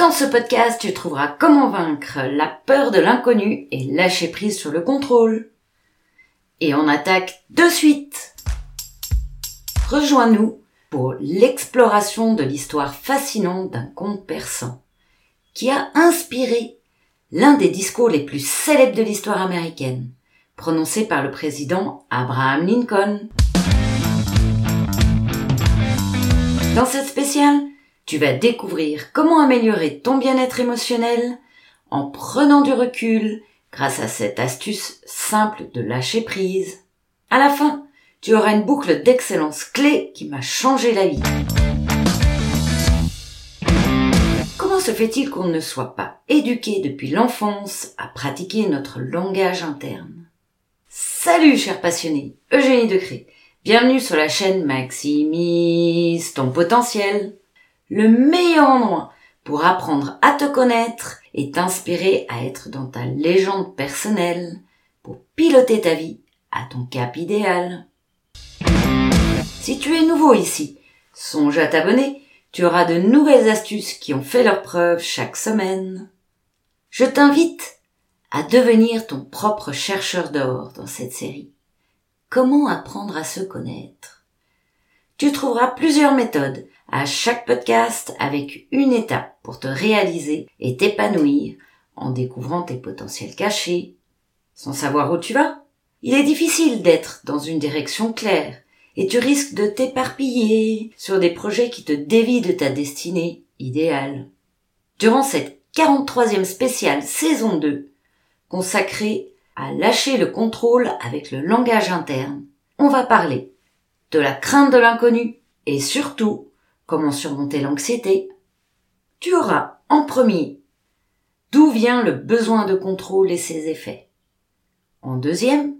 Dans ce podcast, tu trouveras comment vaincre la peur de l'inconnu et lâcher prise sur le contrôle. Et on attaque de suite. Rejoins-nous pour l'exploration de l'histoire fascinante d'un conte persan qui a inspiré l'un des discours les plus célèbres de l'histoire américaine, prononcé par le président Abraham Lincoln. Dans cette spéciale, tu vas découvrir comment améliorer ton bien-être émotionnel en prenant du recul grâce à cette astuce simple de lâcher prise. À la fin, tu auras une boucle d'excellence clé qui m'a changé la vie. Comment se fait-il qu'on ne soit pas éduqué depuis l'enfance à pratiquer notre langage interne? Salut chers passionnés, Eugénie Decré. Bienvenue sur la chaîne Maximise ton potentiel le meilleur endroit pour apprendre à te connaître et t'inspirer à être dans ta légende personnelle pour piloter ta vie à ton cap idéal. Si tu es nouveau ici, songe à t'abonner, tu auras de nouvelles astuces qui ont fait leur preuve chaque semaine. Je t'invite à devenir ton propre chercheur d'or dans cette série. Comment apprendre à se connaître? Tu trouveras plusieurs méthodes à chaque podcast avec une étape pour te réaliser et t'épanouir en découvrant tes potentiels cachés. Sans savoir où tu vas, il est difficile d'être dans une direction claire et tu risques de t'éparpiller sur des projets qui te dévient de ta destinée idéale. Durant cette 43e spéciale saison 2, consacrée à lâcher le contrôle avec le langage interne, on va parler de la crainte de l'inconnu et surtout comment surmonter l'anxiété, tu auras en premier d'où vient le besoin de contrôle et ses effets. En deuxième,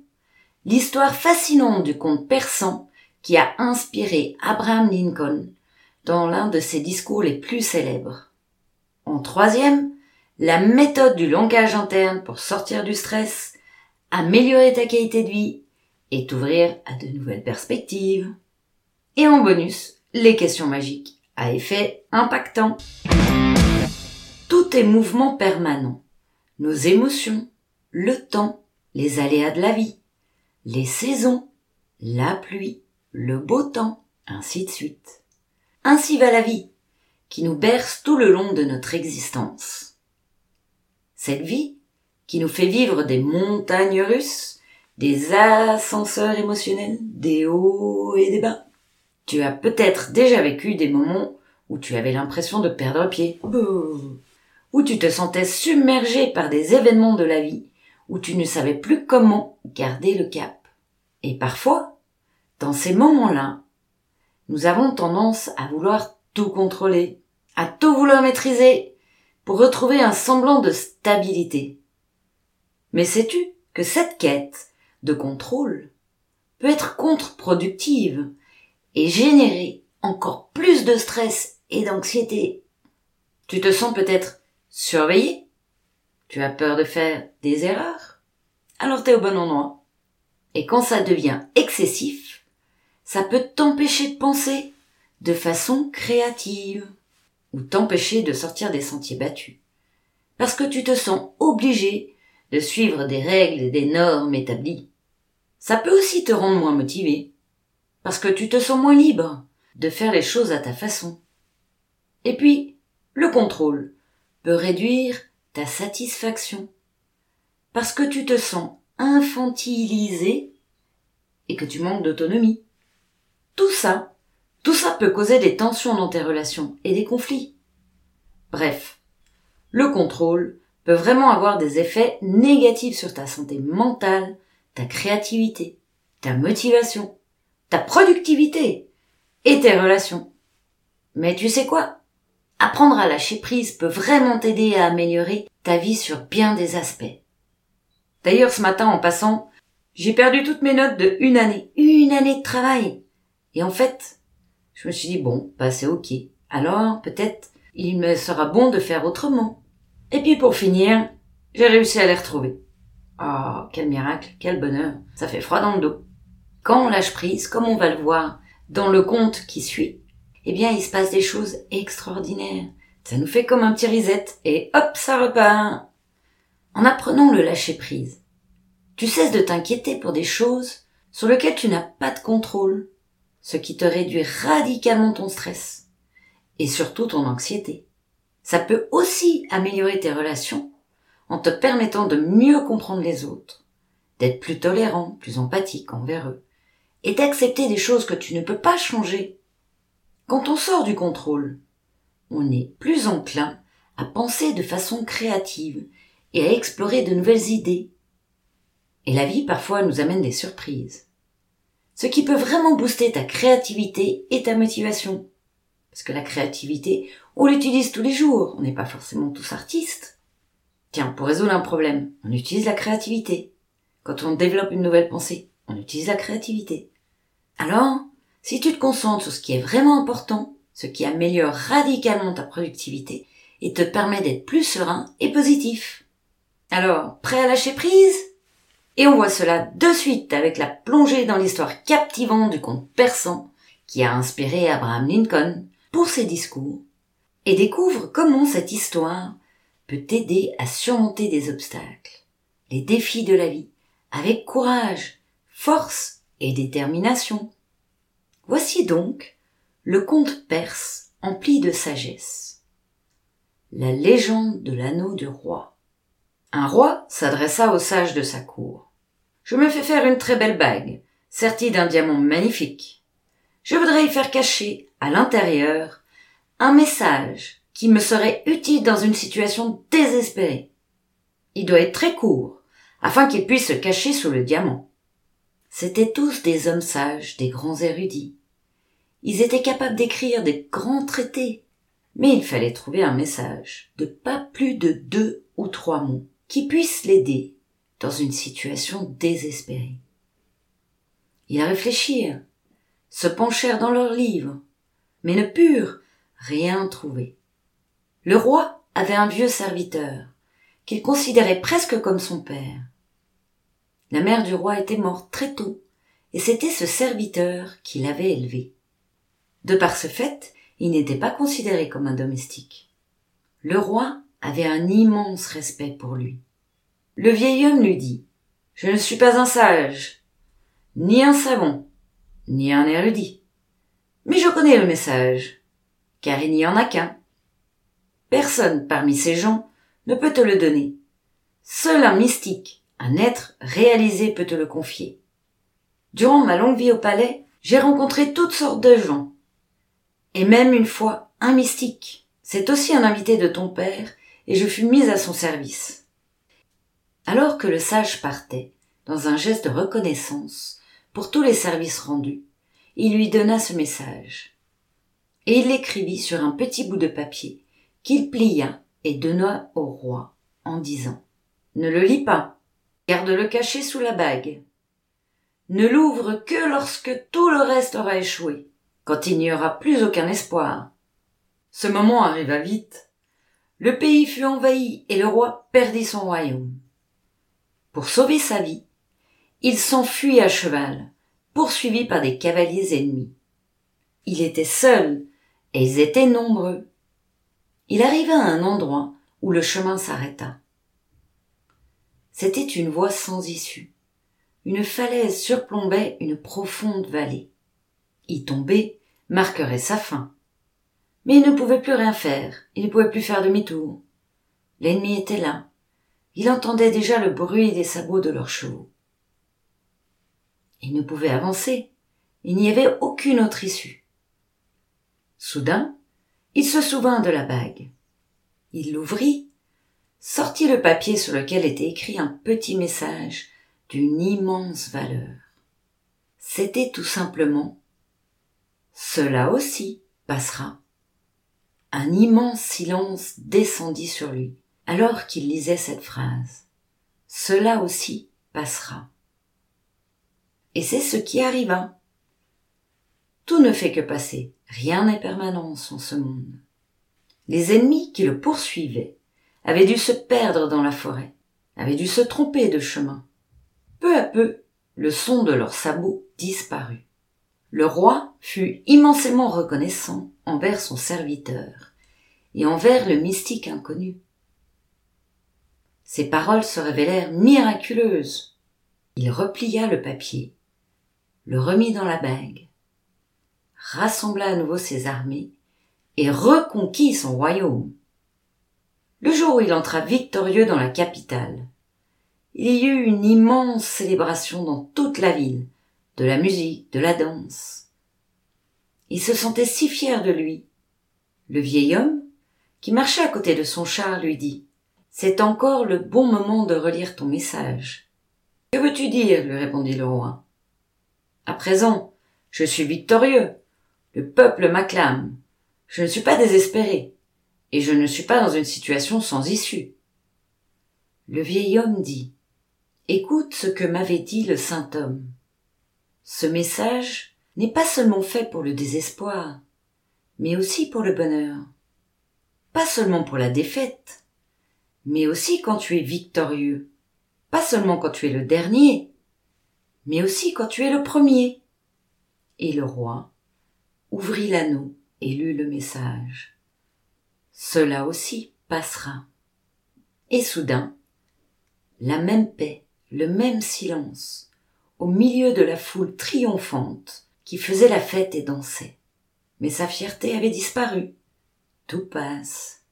l'histoire fascinante du conte persan qui a inspiré Abraham Lincoln dans l'un de ses discours les plus célèbres. En troisième, la méthode du langage interne pour sortir du stress, améliorer ta qualité de vie et t'ouvrir à de nouvelles perspectives. Et en bonus, les questions magiques à effet impactant. Tout est mouvement permanent. Nos émotions, le temps, les aléas de la vie, les saisons, la pluie, le beau temps, ainsi de suite. Ainsi va la vie, qui nous berce tout le long de notre existence. Cette vie, qui nous fait vivre des montagnes russes, des ascenseurs émotionnels, des hauts et des bas, tu as peut-être déjà vécu des moments où tu avais l'impression de perdre pied, où tu te sentais submergé par des événements de la vie, où tu ne savais plus comment garder le cap. Et parfois, dans ces moments-là, nous avons tendance à vouloir tout contrôler, à tout vouloir maîtriser, pour retrouver un semblant de stabilité. Mais sais-tu que cette quête de contrôle peut être contre-productive et générer encore plus de stress et d'anxiété. Tu te sens peut-être surveillé Tu as peur de faire des erreurs Alors t'es au bon endroit. Et quand ça devient excessif, ça peut t'empêcher de penser de façon créative ou t'empêcher de sortir des sentiers battus. Parce que tu te sens obligé de suivre des règles et des normes établies. Ça peut aussi te rendre moins motivé parce que tu te sens moins libre de faire les choses à ta façon. Et puis, le contrôle peut réduire ta satisfaction, parce que tu te sens infantilisé et que tu manques d'autonomie. Tout ça, tout ça peut causer des tensions dans tes relations et des conflits. Bref, le contrôle peut vraiment avoir des effets négatifs sur ta santé mentale, ta créativité, ta motivation, ta productivité et tes relations. Mais tu sais quoi? Apprendre à lâcher prise peut vraiment t'aider à améliorer ta vie sur bien des aspects. D'ailleurs, ce matin, en passant, j'ai perdu toutes mes notes de une année. Une année de travail. Et en fait, je me suis dit, bon, bah c'est ok. Alors, peut-être, il me sera bon de faire autrement. Et puis pour finir, j'ai réussi à les retrouver. Oh, quel miracle, quel bonheur. Ça fait froid dans le dos. Quand on lâche prise, comme on va le voir dans le conte qui suit, eh bien, il se passe des choses extraordinaires. Ça nous fait comme un petit reset et hop, ça repart. En apprenant le lâcher prise, tu cesses de t'inquiéter pour des choses sur lesquelles tu n'as pas de contrôle, ce qui te réduit radicalement ton stress et surtout ton anxiété. Ça peut aussi améliorer tes relations en te permettant de mieux comprendre les autres, d'être plus tolérant, plus empathique envers eux, et d'accepter des choses que tu ne peux pas changer. Quand on sort du contrôle, on est plus enclin à penser de façon créative et à explorer de nouvelles idées. Et la vie parfois nous amène des surprises. Ce qui peut vraiment booster ta créativité et ta motivation. Parce que la créativité, on l'utilise tous les jours, on n'est pas forcément tous artistes. Tiens, pour résoudre un problème, on utilise la créativité. Quand on développe une nouvelle pensée, on utilise la créativité. Alors, si tu te concentres sur ce qui est vraiment important, ce qui améliore radicalement ta productivité et te permet d'être plus serein et positif. Alors, prêt à lâcher prise? Et on voit cela de suite avec la plongée dans l'histoire captivante du conte persan qui a inspiré Abraham Lincoln pour ses discours et découvre comment cette histoire peut t'aider à surmonter des obstacles, les défis de la vie, avec courage, force et détermination. Voici donc le conte perse empli de sagesse. La légende de l'anneau du roi. Un roi s'adressa aux sages de sa cour. Je me fais faire une très belle bague, sertie d'un diamant magnifique. Je voudrais y faire cacher, à l'intérieur, un message qui me serait utile dans une situation désespérée. Il doit être très court, afin qu'il puisse se cacher sous le diamant. C'étaient tous des hommes sages, des grands érudits. Ils étaient capables d'écrire des grands traités. Mais il fallait trouver un message de pas plus de deux ou trois mots qui puissent l'aider dans une situation désespérée. Ils réfléchirent, se penchèrent dans leurs livres, mais ne purent rien trouver. Le roi avait un vieux serviteur, qu'il considérait presque comme son père. La mère du roi était morte très tôt, et c'était ce serviteur qui l'avait élevé. De par ce fait, il n'était pas considéré comme un domestique. Le roi avait un immense respect pour lui. Le vieil homme lui dit Je ne suis pas un sage, ni un savant, ni un érudit. Mais je connais le message, car il n'y en a qu'un. Personne parmi ces gens ne peut te le donner. Seul un mystique, un être réalisé peut te le confier. Durant ma longue vie au palais, j'ai rencontré toutes sortes de gens, et même une fois un mystique. C'est aussi un invité de ton père, et je fus mise à son service. Alors que le sage partait, dans un geste de reconnaissance pour tous les services rendus, il lui donna ce message. Et il l'écrivit sur un petit bout de papier, qu'il plia et donna au roi, en disant Ne le lis pas, garde-le caché sous la bague. Ne l'ouvre que lorsque tout le reste aura échoué quand il n'y aura plus aucun espoir. Ce moment arriva vite. Le pays fut envahi et le roi perdit son royaume. Pour sauver sa vie, il s'enfuit à cheval, poursuivi par des cavaliers ennemis. Il était seul, et ils étaient nombreux. Il arriva à un endroit où le chemin s'arrêta. C'était une voie sans issue. Une falaise surplombait une profonde vallée. Y tomber marquerait sa fin. Mais il ne pouvait plus rien faire, il ne pouvait plus faire demi-tour. L'ennemi était là. Il entendait déjà le bruit des sabots de leurs chevaux. Il ne pouvait avancer. Il n'y avait aucune autre issue. Soudain, il se souvint de la bague. Il l'ouvrit, sortit le papier sur lequel était écrit un petit message d'une immense valeur. C'était tout simplement cela aussi passera. Un immense silence descendit sur lui, alors qu'il lisait cette phrase. Cela aussi passera. Et c'est ce qui arriva. Tout ne fait que passer, rien n'est permanent en ce monde. Les ennemis qui le poursuivaient avaient dû se perdre dans la forêt, avaient dû se tromper de chemin. Peu à peu, le son de leurs sabots disparut. Le roi fut immensément reconnaissant envers son serviteur, et envers le mystique inconnu. Ses paroles se révélèrent miraculeuses. Il replia le papier, le remit dans la bague, rassembla à nouveau ses armées et reconquit son royaume. Le jour où il entra victorieux dans la capitale, il y eut une immense célébration dans toute la ville, de la musique, de la danse. Il se sentait si fier de lui. Le vieil homme, qui marchait à côté de son char, lui dit C'est encore le bon moment de relire ton message. Que veux-tu dire? lui répondit le roi. À présent, je suis victorieux. Le peuple m'acclame. Je ne suis pas désespéré. Et je ne suis pas dans une situation sans issue. Le vieil homme dit Écoute ce que m'avait dit le saint homme. Ce message n'est pas seulement fait pour le désespoir, mais aussi pour le bonheur. Pas seulement pour la défaite, mais aussi quand tu es victorieux. Pas seulement quand tu es le dernier, mais aussi quand tu es le premier. Et le roi ouvrit l'anneau et lut le message. Cela aussi passera. Et soudain, la même paix le même silence, au milieu de la foule triomphante qui faisait la fête et dansait. Mais sa fierté avait disparu. Tout passe.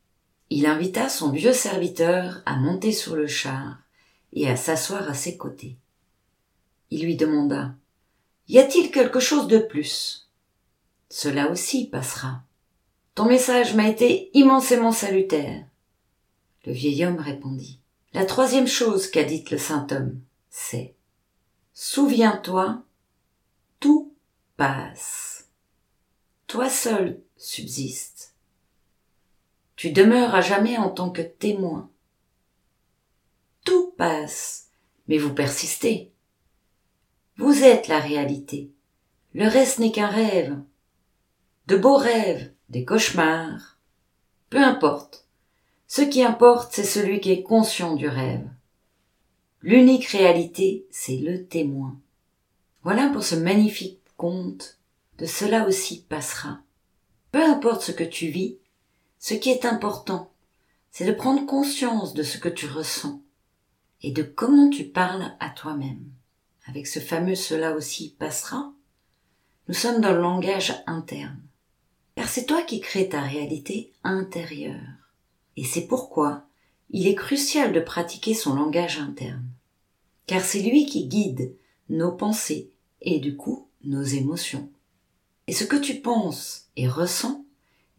Il invita son vieux serviteur à monter sur le char et à s'asseoir à ses côtés. Il lui demanda Y a-t-il quelque chose de plus? Cela aussi passera. Ton message m'a été immensément salutaire. Le vieil homme répondit la troisième chose qu'a dite le saint homme, c'est Souviens-toi, tout passe. Toi seul subsiste. Tu demeures à jamais en tant que témoin. Tout passe, mais vous persistez. Vous êtes la réalité. Le reste n'est qu'un rêve. De beaux rêves, des cauchemars. Peu importe. Ce qui importe, c'est celui qui est conscient du rêve. L'unique réalité, c'est le témoin. Voilà pour ce magnifique conte, de cela aussi passera. Peu importe ce que tu vis, ce qui est important, c'est de prendre conscience de ce que tu ressens et de comment tu parles à toi-même. Avec ce fameux cela aussi passera, nous sommes dans le langage interne. Car c'est toi qui crées ta réalité intérieure. Et c'est pourquoi il est crucial de pratiquer son langage interne. Car c'est lui qui guide nos pensées et du coup nos émotions. Et ce que tu penses et ressens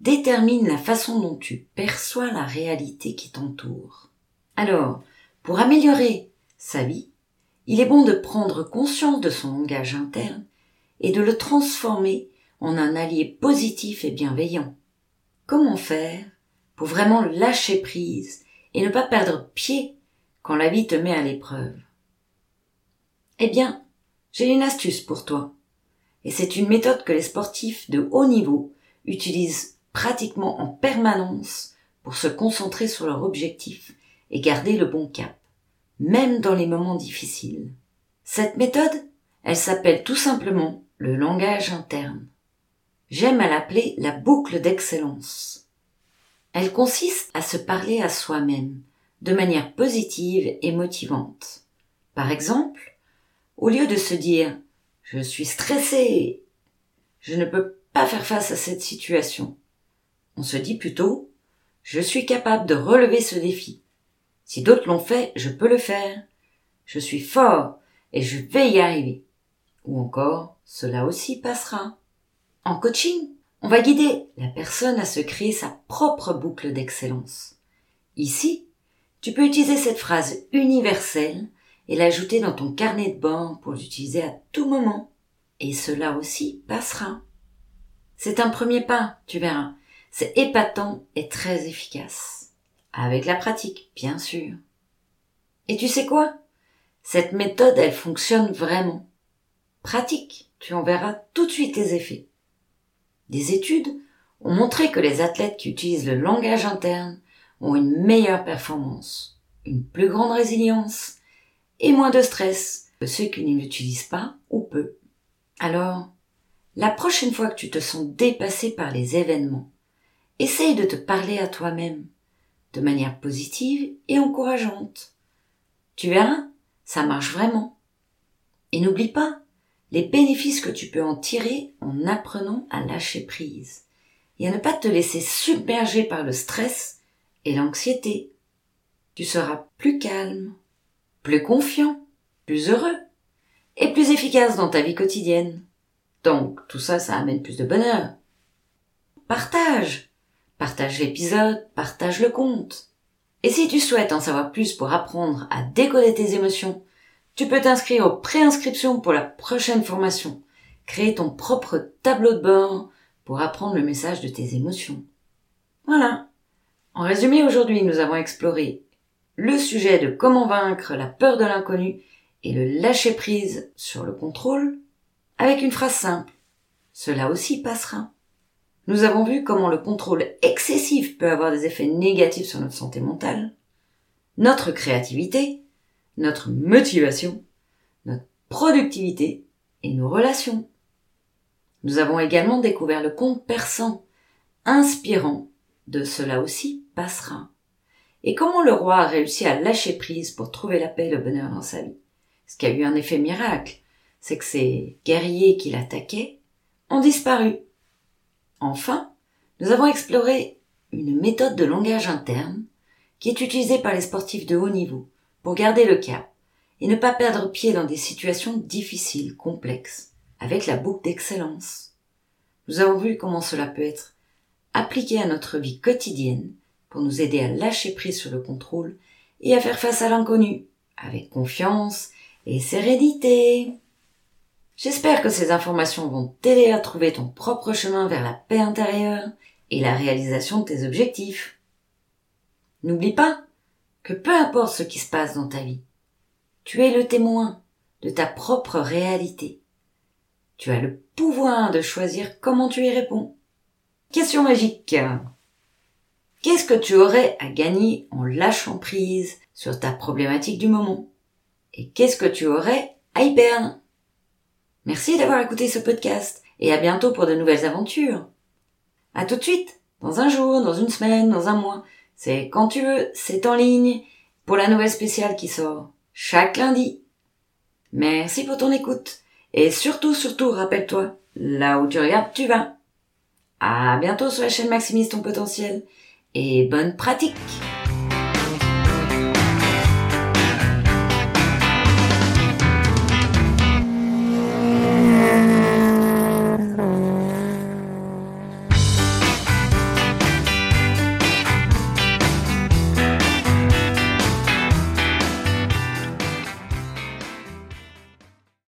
détermine la façon dont tu perçois la réalité qui t'entoure. Alors, pour améliorer sa vie, il est bon de prendre conscience de son langage interne et de le transformer en un allié positif et bienveillant. Comment faire pour vraiment lâcher prise et ne pas perdre pied quand la vie te met à l'épreuve? Eh bien, j'ai une astuce pour toi. Et c'est une méthode que les sportifs de haut niveau utilisent pratiquement en permanence pour se concentrer sur leur objectif et garder le bon cap, même dans les moments difficiles. Cette méthode, elle s'appelle tout simplement le langage interne. J'aime à l'appeler la boucle d'excellence. Elle consiste à se parler à soi-même de manière positive et motivante. Par exemple, au lieu de se dire je suis stressé, je ne peux pas faire face à cette situation, on se dit plutôt je suis capable de relever ce défi. Si d'autres l'ont fait, je peux le faire. Je suis fort et je vais y arriver. Ou encore, cela aussi passera. En coaching, on va guider la personne à se créer sa propre boucle d'excellence. Ici, tu peux utiliser cette phrase universelle et l'ajouter dans ton carnet de bord pour l'utiliser à tout moment. Et cela aussi passera. C'est un premier pas, tu verras. C'est épatant et très efficace. Avec la pratique, bien sûr. Et tu sais quoi? Cette méthode, elle fonctionne vraiment. Pratique, tu en verras tout de suite les effets. Des études ont montré que les athlètes qui utilisent le langage interne ont une meilleure performance, une plus grande résilience et moins de stress que ceux qui ne l'utilisent pas ou peu. Alors, la prochaine fois que tu te sens dépassé par les événements, essaye de te parler à toi-même de manière positive et encourageante. Tu verras, ça marche vraiment. Et n'oublie pas les bénéfices que tu peux en tirer en apprenant à lâcher prise et à ne pas te laisser submerger par le stress et l'anxiété. Tu seras plus calme, plus confiant, plus heureux et plus efficace dans ta vie quotidienne. Donc tout ça, ça amène plus de bonheur. Partage Partage l'épisode, partage le compte. Et si tu souhaites en savoir plus pour apprendre à décoder tes émotions, tu peux t'inscrire aux préinscriptions pour la prochaine formation. Créer ton propre tableau de bord pour apprendre le message de tes émotions. Voilà. En résumé, aujourd'hui, nous avons exploré le sujet de comment vaincre la peur de l'inconnu et le lâcher prise sur le contrôle avec une phrase simple. Cela aussi passera. Nous avons vu comment le contrôle excessif peut avoir des effets négatifs sur notre santé mentale, notre créativité, notre motivation, notre productivité et nos relations. Nous avons également découvert le conte persan, inspirant de cela aussi passera. Et comment le roi a réussi à lâcher prise pour trouver la paix et le bonheur dans sa vie? Ce qui a eu un effet miracle, c'est que ces guerriers qui l'attaquaient ont disparu Enfin, nous avons exploré une méthode de langage interne qui est utilisée par les sportifs de haut niveau pour garder le cap et ne pas perdre pied dans des situations difficiles, complexes, avec la boucle d'excellence. Nous avons vu comment cela peut être appliqué à notre vie quotidienne pour nous aider à lâcher prise sur le contrôle et à faire face à l'inconnu avec confiance et sérénité. J'espère que ces informations vont t'aider à trouver ton propre chemin vers la paix intérieure et la réalisation de tes objectifs. N'oublie pas que peu importe ce qui se passe dans ta vie, tu es le témoin de ta propre réalité. Tu as le pouvoir de choisir comment tu y réponds. Question magique. Qu'est-ce que tu aurais à gagner en lâchant prise sur ta problématique du moment? Et qu'est-ce que tu aurais à y perdre? Merci d'avoir écouté ce podcast et à bientôt pour de nouvelles aventures. À tout de suite, dans un jour, dans une semaine, dans un mois. C'est quand tu veux, c'est en ligne pour la nouvelle spéciale qui sort chaque lundi. Merci pour ton écoute et surtout, surtout, rappelle-toi, là où tu regardes, tu vas. À bientôt sur la chaîne Maximise ton potentiel et bonne pratique!